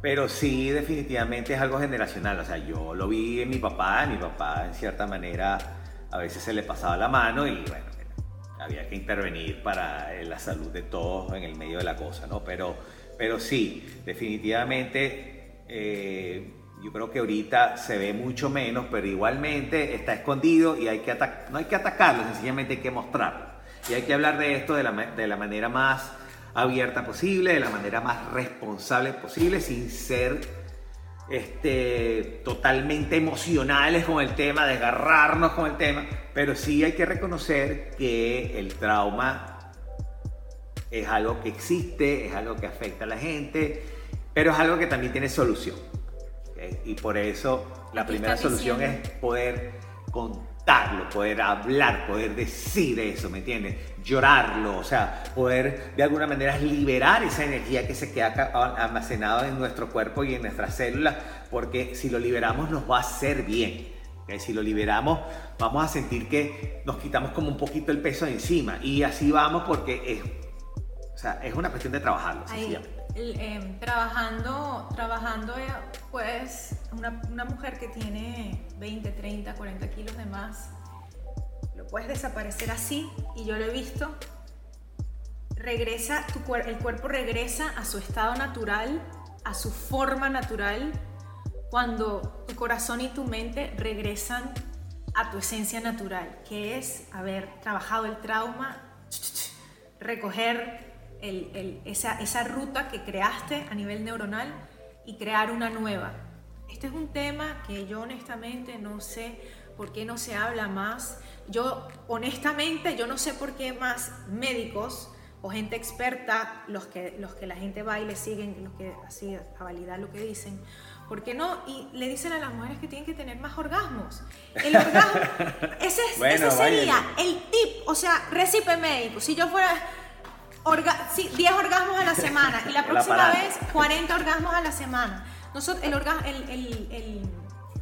Pero sí, definitivamente es algo generacional. O sea, yo lo vi en mi papá, mi papá en cierta manera a veces se le pasaba la mano y bueno, había que intervenir para eh, la salud de todos en el medio de la cosa, ¿no? Pero, pero sí, definitivamente eh, yo creo que ahorita se ve mucho menos, pero igualmente está escondido y hay que no hay que atacarlo, sencillamente hay que mostrarlo. Y hay que hablar de esto de la, de la manera más abierta posible, de la manera más responsable posible, sin ser este, totalmente emocionales con el tema, desgarrarnos con el tema, pero sí hay que reconocer que el trauma es algo que existe, es algo que afecta a la gente, pero es algo que también tiene solución. ¿Ok? Y por eso la primera solución diciendo- es poder contarlo, poder hablar, poder decir eso, ¿me entiendes? Llorarlo, o sea, poder de alguna manera liberar esa energía que se queda almacenada en nuestro cuerpo y en nuestras células, porque si lo liberamos nos va a hacer bien. ¿ok? Si lo liberamos, vamos a sentir que nos quitamos como un poquito el peso de encima y así vamos porque es, o sea, es una cuestión de trabajarlo. Em, trabajando, trabajando, eh, pues, una, una mujer que tiene 20, 30, 40 kilos de más, lo puedes desaparecer así, y yo lo he visto. Regresa, tu el cuerpo regresa a su estado natural, a su forma natural, cuando tu corazón y tu mente regresan a tu esencia natural, que es haber trabajado el trauma, recoger el- el- esa, esa ruta que creaste a nivel neuronal y crear una nueva. Este es un tema que yo honestamente no sé por qué no se habla más. Yo honestamente yo no sé por qué más médicos o gente experta, los que, los que la gente va y le siguen, los que así a validar lo que dicen, ¿por qué no? Y le dicen a las mujeres que tienen que tener más orgasmos. El orgasmo, ese, es- Bueno, ese sería el tip, o sea, recipe médico. Si yo fuera orga- sí, 10 orgasmos a la semana y la próxima vez 40 orgasmos a la semana. Nosotros, el, orga- el, el- el-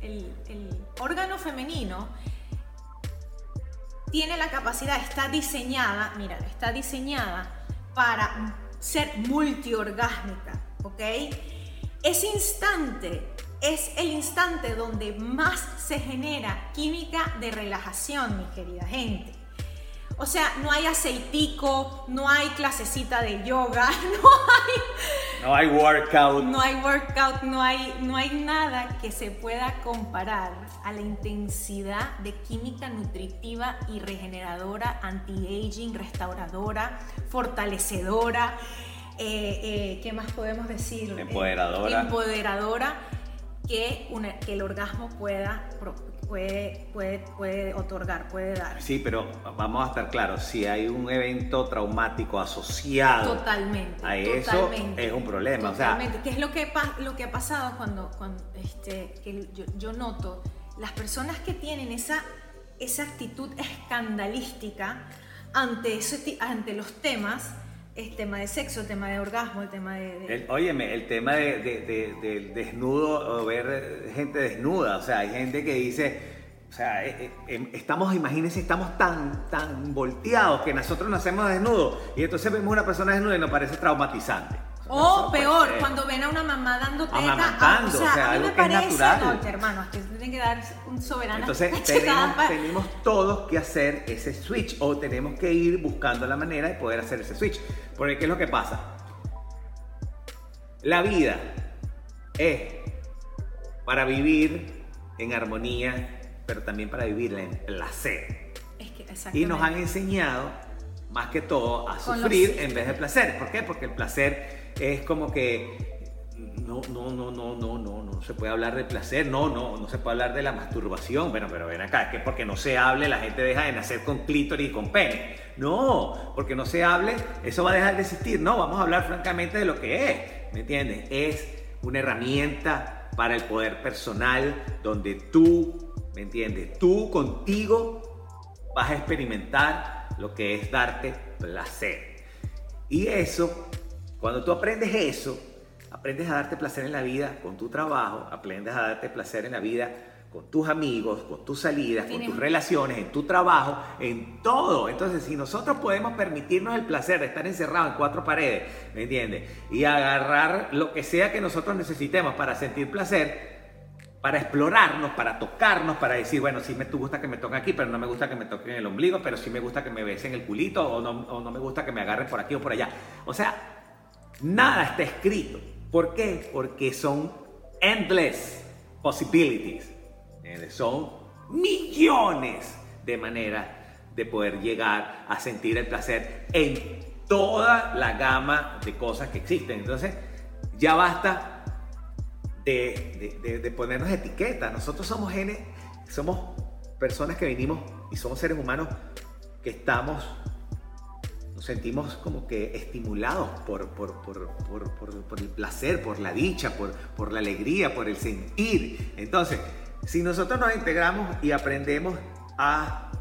el- el órgano femenino tiene la capacidad, está diseñada, mira, está diseñada para ser multiorgásmica, ¿ok? Ese instante es el instante donde más se genera química de relajación, mi querida gente. O sea, no hay aceitico, no hay clasecita de yoga, no hay No hay workout. no hay workout, no hay, no hay nada que se pueda comparar a la intensidad de química nutritiva y regeneradora, anti-aging, restauradora, fortalecedora. eh, eh, ¿Qué más podemos decir? Eh, Empoderadora. empoderadora que, una- que el orgasmo pueda, puede, puede, puede otorgar, puede dar. Sí, pero vamos a estar claros, si hay un evento traumático asociado Totalmente. a eso, totalmente, es un problema. O sea, Totalmente. ¿Qué es lo que, lo que ha pasado cuando, cuando este, que yo, yo noto? Las personas que tienen esa, esa actitud escandalística ante, ese ante los temas el tema de sexo, el tema de orgasmo, el tema de... El, óyeme, el tema de, de, del desnudo o ver gente desnuda, o sea, hay gente que dice, o sea, eh, eh, em, estamos, imagínense, estamos tan, tan volteados que nosotros nacemos desnudos y entonces vemos una persona desnuda y nos parece traumatizante. O peor, cuando ven a una mamá dando teta, ah, o sea, a mí me parece, natural. No, hermano, que tienen que dar un soberano. Entonces tenemos, tenemos, todos que hacer ese switch o tenemos que ir buscando la manera de poder hacer ese switch. Porque ¿qué es lo que pasa? La vida es para vivir en armonía pero también para vivirla en placer. y nos han enseñado más que todo a sufrir en vez de placer. ¿Por qué? Porque el placer es como que no, no, no, no, no, no, no se puede hablar de placer, no, no, no se puede hablar de la masturbación. Bueno, pero ven acá, es que porque no se hable la gente deja de nacer con clítoris y con pene. No, porque no se hable, eso va a dejar de existir. No, vamos a hablar francamente de lo que es, ¿me entiendes? Es una herramienta para el poder personal donde tú ¿Me entiendes? Tú contigo vas a experimentar lo que es darte placer. Y eso, cuando tú aprendes eso, aprendes a darte placer en la vida con tu trabajo, aprendes a darte placer en la vida con tus amigos, con tus salidas, con tus relaciones, en tu trabajo, en todo. Entonces, si nosotros podemos permitirnos el placer de estar encerrados en cuatro paredes, ¿me entiendes? Y agarrar lo que sea que nosotros necesitemos para sentir placer, para explorarnos, para tocarnos, para decir, bueno, sí me gusta que me toquen aquí, pero no me gusta que me toquen el ombligo, pero sí me gusta que me besen el culito, o no, o no me gusta que me agarren por aquí o por allá. O sea, nada está escrito. ¿Por qué? Porque son endless possibilities. Son millones de maneras de poder llegar a sentir el placer en toda la gama de cosas que existen. Entonces, ya basta de, ponernos etiquetas. Nosotros somos genes, somos personas que venimos y somos seres humanos que estamos, nos sentimos como que estimulados por, por, por, el placer, por la dicha, por, por la alegría, por el sentir. Entonces, si nosotros nos integramos y aprendemos a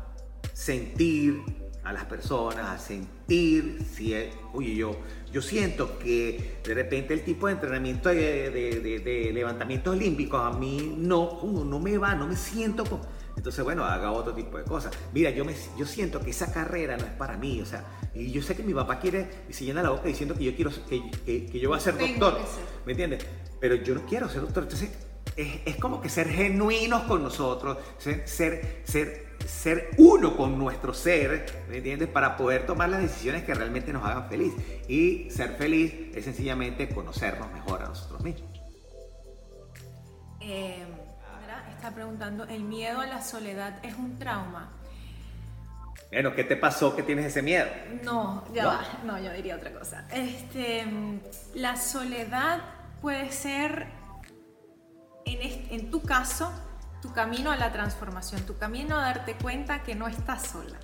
sentir a las personas, a sentir si, oye, yo yo siento que de repente el tipo de entrenamiento de, de, levantamientos olímpicos a mí no, no me va, no me siento como... Entonces, bueno, haga otro tipo de cosas. Mira, yo, me, yo siento que esa carrera no es para mí, o sea, y yo sé que mi papá quiere y se llena la boca diciendo que yo quiero, que, que, yo voy a ser doctor, ¿me entiendes? Pero yo no quiero ser doctor, entonces es, es como que ser genuinos con nosotros, ser, ser, ser ser uno con nuestro ser, ¿me entiendes? Para poder tomar las decisiones que realmente nos hagan feliz. Y ser feliz es sencillamente conocernos mejor a nosotros mismos. Eh, está preguntando, ¿el miedo a la soledad es un trauma? Bueno, ¿qué te pasó que tienes ese miedo? No, ya va, no, yo diría otra cosa. Este, la soledad puede ser, en, en tu caso, tu camino a la transformación, tu camino a darte cuenta que no estás sola.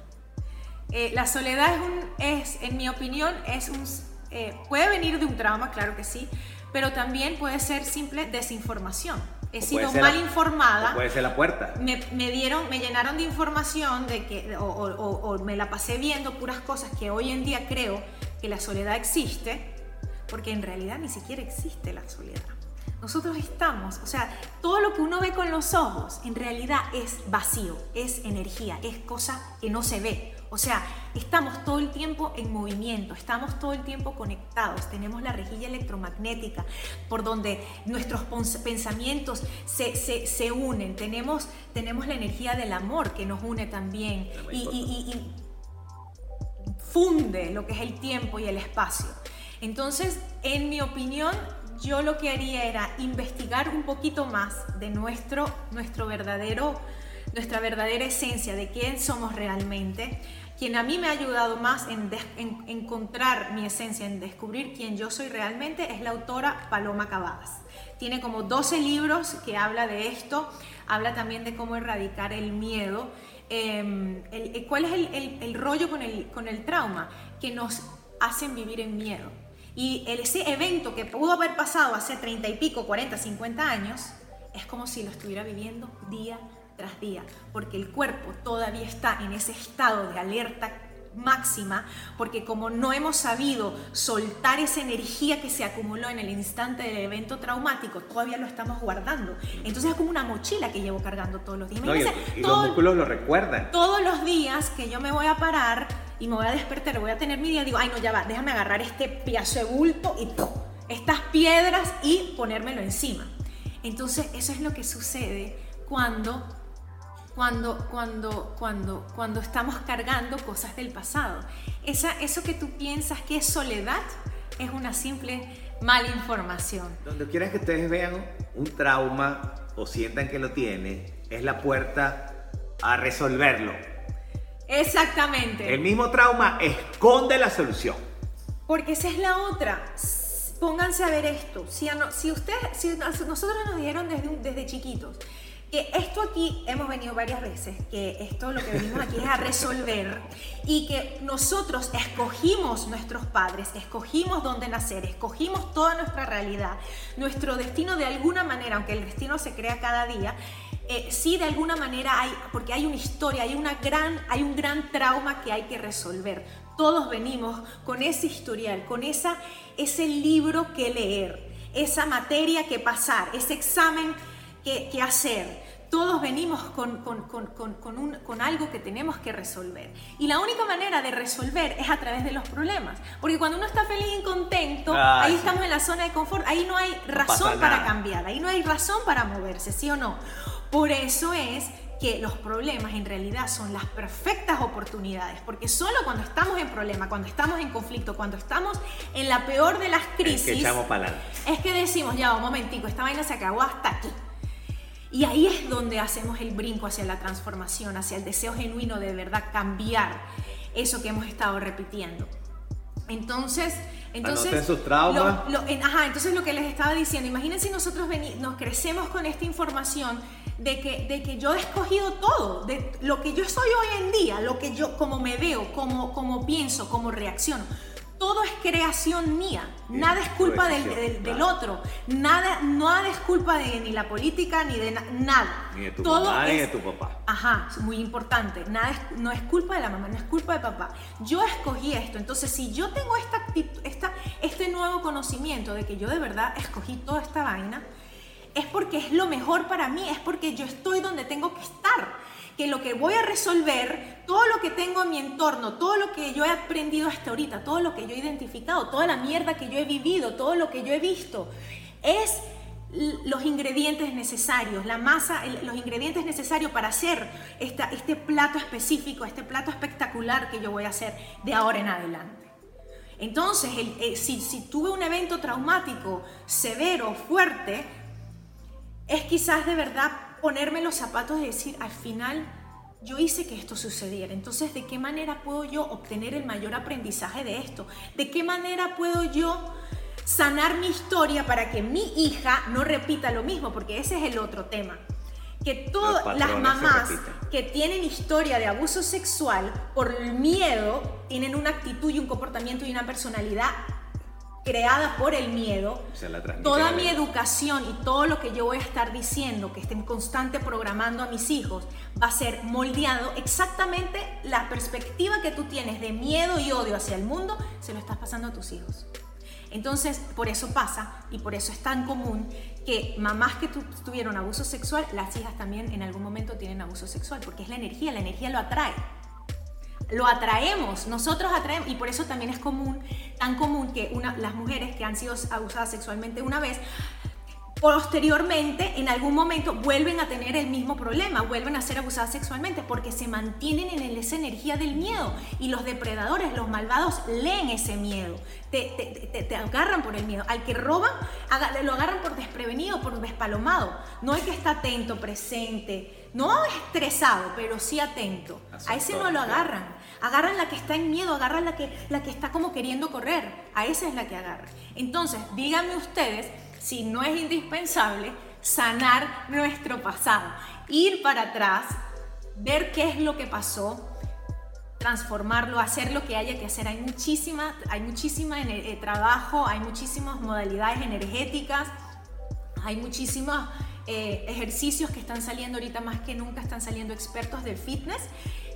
Eh, la soledad es, un, es, en mi opinión, es un, eh, puede venir de un trauma, claro que sí, pero también puede ser simple desinformación. He sido mal informada. Puede ser la puerta. Me, me, dieron, me llenaron de información de que, o, o me la pasé viendo puras cosas que hoy en día creo que la soledad existe, porque en realidad ni siquiera existe la soledad. Nosotros estamos, o sea, todo lo que uno ve con los ojos en realidad es vacío, es energía, es cosa que no se ve. O sea, estamos todo el tiempo en movimiento, estamos todo el tiempo conectados, tenemos la rejilla electromagnética por donde nuestros pensamientos se, unen, tenemos, tenemos la energía del amor que nos une también y funde lo que es el tiempo y el espacio. Entonces, en mi opinión, yo lo que haría era investigar un poquito más de nuestro, nuestro verdadero, nuestra verdadera esencia, de quién somos realmente. Quien a mí me ha ayudado más en, encontrar mi esencia, en descubrir quién yo soy realmente, es la autora Paloma Cavadas. Tiene como 12 libros que habla de esto, habla también de cómo erradicar el miedo. Em, ¿Cuál es el, el rollo con el, con el trauma? Que nos hacen vivir en miedo y ese evento que pudo haber pasado hace 30 y pico, 40, 50 años, es como si lo estuviera viviendo día tras día, porque el cuerpo todavía está en ese estado de alerta máxima, porque como no hemos sabido soltar esa energía que se acumuló en el instante del evento traumático, todavía lo estamos guardando. Entonces es como una mochila que llevo cargando todos los días. y, los músculos lo recuerdan. Todos los días que yo me voy a parar y me voy a despertar, voy a tener mi día, digo, ay no, ya va, déjame agarrar este piazo de bulto y estas piedras y ponérmelo encima. Entonces eso es lo que sucede cuando cuando, cuando, cuando, cuando estamos cargando cosas del pasado. Esa, eso que tú piensas que es soledad es una simple mala información. Donde quieran que ustedes vean un trauma o sientan que lo tiene, es la puerta a resolverlo. Exactamente. El mismo trauma esconde la solución. Porque esa es la otra. Pónganse a ver esto. Si, si, usted, si nosotros nos dijeron desde, desde chiquitos, que esto aquí hemos venido varias veces, que esto lo que venimos aquí es a resolver y que nosotros escogimos nuestros padres, escogimos dónde nacer, escogimos toda nuestra realidad, nuestro destino de alguna manera, aunque el destino se crea cada día, eh, sí de alguna manera hay, porque hay una historia, hay, una gran, hay un gran trauma que hay que resolver. Todos venimos con ese historial, con esa, ese libro que leer, esa materia que pasar, ese examen que, hacer. Todos venimos con, con, algo que tenemos que resolver. Y la única manera de resolver es a través de los problemas. Porque cuando uno está feliz y contento, ah, ahí estamos en la zona de confort, ahí no hay razón para cambiar, ahí no hay razón para moverse, ¿sí o no? Por eso es que los problemas en realidad son las perfectas oportunidades, porque solo cuando estamos en problema, cuando estamos en conflicto, cuando estamos en la peor de las crisis, es que, echamos es que decimos, ya, un momentico, esta vaina se acabó hasta aquí. Y ahí es donde hacemos el brinco hacia la transformación, hacia el deseo genuino de, verdad cambiar eso que hemos estado repitiendo. Entonces, entonces, sus traumas. Lo, ajá, entonces lo que les estaba diciendo, imagínense nosotros nos crecemos con esta información de que, de que yo he escogido todo, de lo que yo soy hoy en día, lo que yo, como me veo, como, como pienso, como reacciono todo es creación mía, nada es culpa del, otro, nada, nada es culpa de ni la política ni de nada. Ni de tu mamá ni de tu papá. Ajá, es muy importante, nada no es culpa de la mamá, no es culpa de papá. Yo escogí esto, entonces si yo tengo esta, esta, este nuevo conocimiento de que yo de verdad escogí toda esta vaina, es porque es lo mejor para mí, es porque yo estoy donde tengo que estar que lo que voy a resolver, todo lo que tengo en mi entorno, todo lo que yo he aprendido hasta ahorita, todo lo que yo he identificado, toda la mierda que yo he vivido, todo lo que yo he visto, es los ingredientes necesarios, la masa, los ingredientes necesarios para hacer esta, este plato específico, este plato espectacular que yo voy a hacer de ahora en adelante. Entonces, eh, si, si tuve un evento traumático severo, fuerte, es quizás de verdad ponerme los zapatos y decir, al final yo hice que esto sucediera. Entonces, ¿de qué manera puedo yo obtener el mayor aprendizaje de esto? ¿De qué manera puedo yo sanar mi historia para que mi hija no repita lo mismo? Porque ese es el otro tema. Que todas las mamás que tienen historia de abuso sexual por miedo tienen una actitud y un comportamiento y una personalidad creada por el miedo, toda mi educación y todo lo que yo voy a estar diciendo, que estén constante programando a mis hijos, va a ser moldeado exactamente la perspectiva que tú tienes de miedo y odio hacia el mundo, se lo estás pasando a tus hijos. Entonces, por eso pasa y por eso es tan común que mamás que tuvieron abuso sexual, las hijas también en algún momento tienen abuso sexual, porque es la energía, la energía lo atrae lo atraemos, nosotros atraemos, y por eso también es común, tan común que una, las mujeres que han sido abusadas sexualmente una vez, posteriormente, en algún momento, vuelven a tener el mismo problema, vuelven a ser abusadas sexualmente, porque se mantienen en esa energía del miedo. Y los depredadores, los malvados, leen ese miedo, te, te, agarran por el miedo. Al que roban, lo agarran por desprevenido, por despalomado. No es que está atento, presente, no estresado, pero sí atento. A ese no lo agarran. Agarran la que está en miedo, agarran la que, la que está como queriendo correr. A esa es la que agarran. Entonces, díganme ustedes si no es indispensable sanar nuestro pasado, ir para atrás, ver qué es lo que pasó, transformarlo, hacer lo que haya que hacer. Hay muchísima, hay muchísima eh, trabajo, hay muchísimas modalidades energéticas, hay muchísimas eh, ejercicios que están saliendo ahorita más que nunca, están saliendo expertos del fitness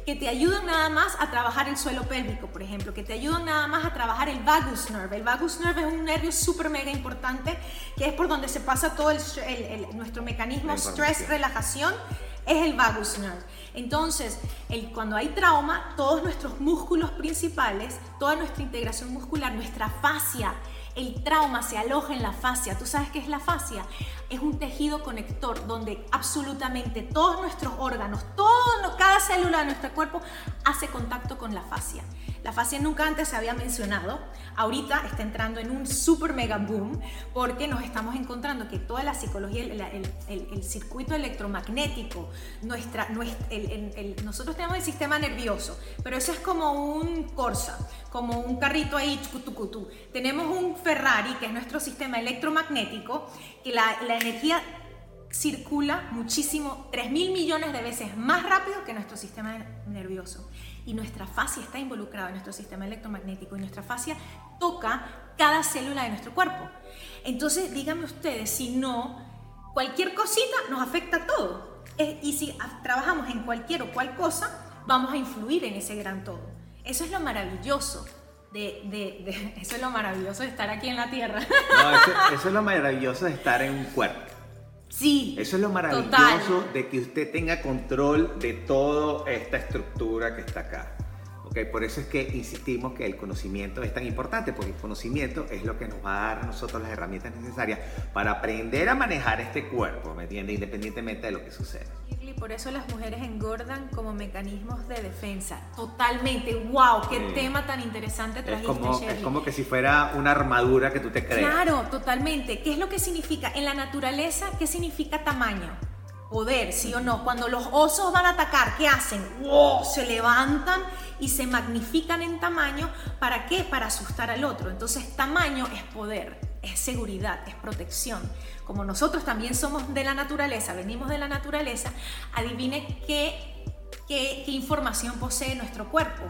que te ayudan nada más a trabajar el suelo pélvico, por ejemplo, que te ayudan nada más a trabajar el vagus nerve. El vagus nerve es un nervio súper mega importante, que es por donde se pasa todo el, nuestro mecanismo stress, relajación, es el vagus nerve. Entonces, cuando hay trauma, todos nuestros músculos principales, toda nuestra integración muscular, nuestra fascia, el trauma se aloja en la fascia. ¿Tú sabes qué es la fascia? Es un tejido conector donde absolutamente todos nuestros órganos, todo, cada célula de nuestro cuerpo hace contacto con la fascia. La fascia nunca antes se había mencionado, ahorita está entrando en un super mega boom porque nos estamos encontrando que toda la psicología, el, circuito electromagnético, nuestra, nosotros tenemos el sistema nervioso, pero eso es como un Corsa, como un carrito ahí, tenemos un Ferrari, que es nuestro sistema electromagnético, que la, la energía circula muchísimo, 3 mil millones de veces más rápido que nuestro sistema nervioso y nuestra fascia está involucrada en nuestro sistema electromagnético y nuestra fascia toca cada célula de nuestro cuerpo. Entonces, díganme ustedes, si no, cualquier cosita nos afecta a todo. Y si trabajamos en cualquier o cual cosa, vamos a influir en ese gran todo. Eso es lo maravilloso de, de, eso es lo maravilloso de estar aquí en la Tierra. eso, es lo maravilloso de estar en un cuerpo. Sí. Eso es lo maravilloso de que usted tenga control de toda esta estructura que está acá. Okay, por eso es que insistimos que el conocimiento es tan importante, porque el conocimiento es lo que nos va a dar a nosotros las herramientas necesarias para aprender a manejar este cuerpo, ¿me entiende? Independientemente de lo que suceda. Y por eso las mujeres engordan como mecanismos de defensa. Totalmente. ¡Wow! ¡Qué tema tan interesante trajiste, es como, Es como que si fuera una armadura que tú te crees. Claro, totalmente. ¿Qué es lo que significa? En la naturaleza, ¿qué significa tamaño? Poder, sí o no. Cuando los osos van a atacar, ¿qué hacen? ¡Wow! Se levantan y se magnifican en tamaño. ¿Para qué? Para asustar al otro. Entonces, tamaño es poder, es seguridad, es protección. Como nosotros también somos de la naturaleza, venimos de la naturaleza, adivine qué, qué, qué información posee nuestro cuerpo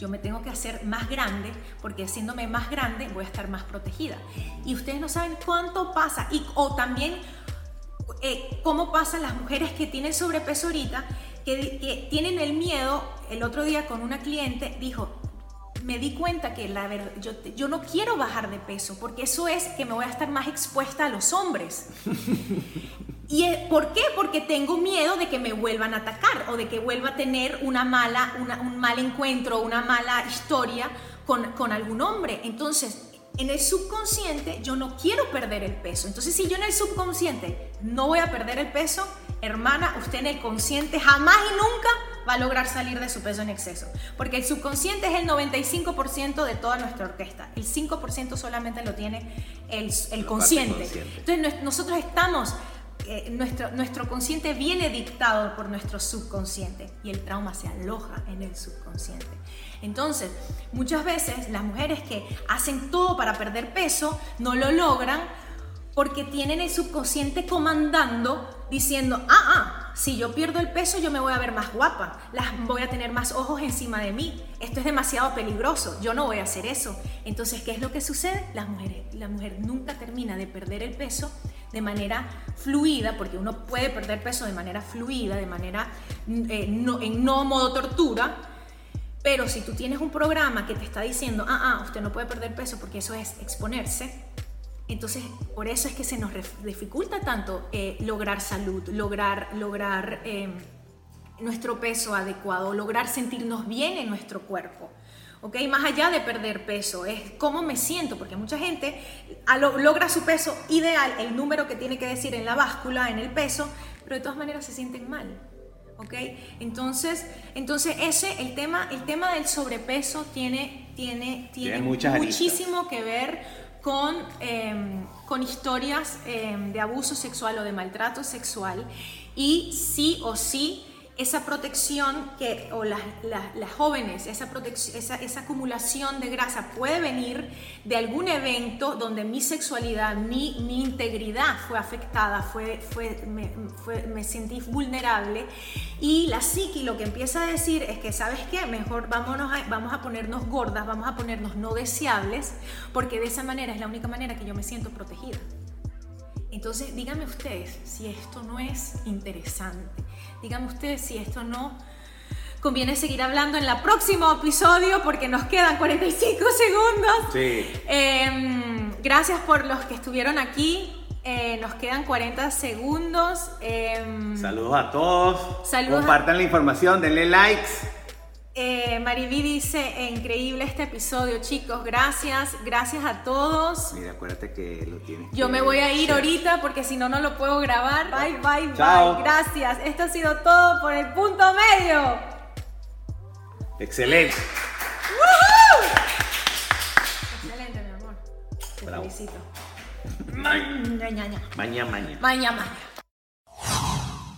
yo me tengo que hacer más grande porque haciéndome más grande voy a estar más protegida. Y ustedes no saben cuánto pasa. Y, o también eh, cómo pasan las mujeres que tienen sobrepeso ahorita que, tienen el miedo, el otro día con una cliente dijo, me di cuenta que la verdad, yo, yo no quiero bajar de peso porque eso es que me voy a estar más expuesta a los hombres. ¿Y por qué? Porque tengo miedo de que me vuelvan a atacar o de que vuelva a tener una mala, un mal encuentro, una mala historia con, con algún hombre. Entonces, en el subconsciente yo no quiero perder el peso. Entonces, si yo en el subconsciente no voy a perder el peso, hermana, usted en el consciente jamás y nunca va a lograr salir de su peso en exceso. Porque el subconsciente es el 95% de toda nuestra orquesta. El 5% solamente lo tiene el, el consciente. Entonces nosotros estamos, eh, nuestro, nuestro consciente viene dictado por nuestro subconsciente y el trauma se aloja en el subconsciente. Entonces, muchas veces las mujeres que hacen todo para perder peso no lo logran porque tienen el subconsciente comandando diciendo, ah, ah, si yo pierdo el peso yo me voy a ver más guapa, las voy a tener más ojos encima de mí, esto es demasiado peligroso, yo no voy a hacer eso. Entonces, ¿qué es lo que sucede? Las mujeres, la mujer nunca termina de perder el peso de manera fluida, porque uno puede perder peso de manera fluida, de manera eh, no, en no modo tortura, pero si tú tienes un programa que te está diciendo, ah, ah, usted no puede perder peso porque eso es exponerse, entonces, por eso es que se nos dificulta tanto eh, lograr salud, lograr, lograr em, nuestro peso adecuado, lograr sentirnos bien en nuestro cuerpo. ¿ok? Más allá de perder peso, es cómo me siento, porque mucha gente logra su peso ideal, el número que tiene que decir en la báscula, en el peso, pero de todas maneras se sienten mal. ¿Ok? Entonces, entonces ese, el tema, el tema del sobrepeso tiene, tiene, tiene, muchísimo que ver con, em, con historias em, de abuso sexual o de maltrato sexual y sí o sí esa protección que, o las, jóvenes, esa, esa, esa, acumulación de grasa puede venir de algún evento donde mi sexualidad, mi, mi integridad fue afectada, fue, fue, me, me sentí vulnerable y la psiqui lo que empieza a decir es que, ¿sabes qué? Mejor vámonos vamos a ponernos gordas, vamos a ponernos no deseables, porque de esa manera es la única manera que yo me siento protegida. Entonces, díganme ustedes si esto no es interesante. Díganme ustedes si esto no conviene seguir hablando en el próximo episodio porque nos quedan 45 segundos. Sí. Em, gracias por los que estuvieron aquí. Eh, nos quedan 40 segundos. Em, Saludos a todos. Saludos a- Compartan la información, denle likes. Eh, Mariví dice, "Eh, increíble este episodio, chicos. Gracias, gracias a todos. Mira, acuérdate que lo tienes. Yo que me voy a ir ahorita porque si no, no lo puedo grabar. Bye, bye, Chao. bye. Gracias. Esto ha sido todo por el punto medio. Excelente. Excelente, mi amor. Te Bravo. felicito. Maña, maña. Maña, maña. Maña, maña.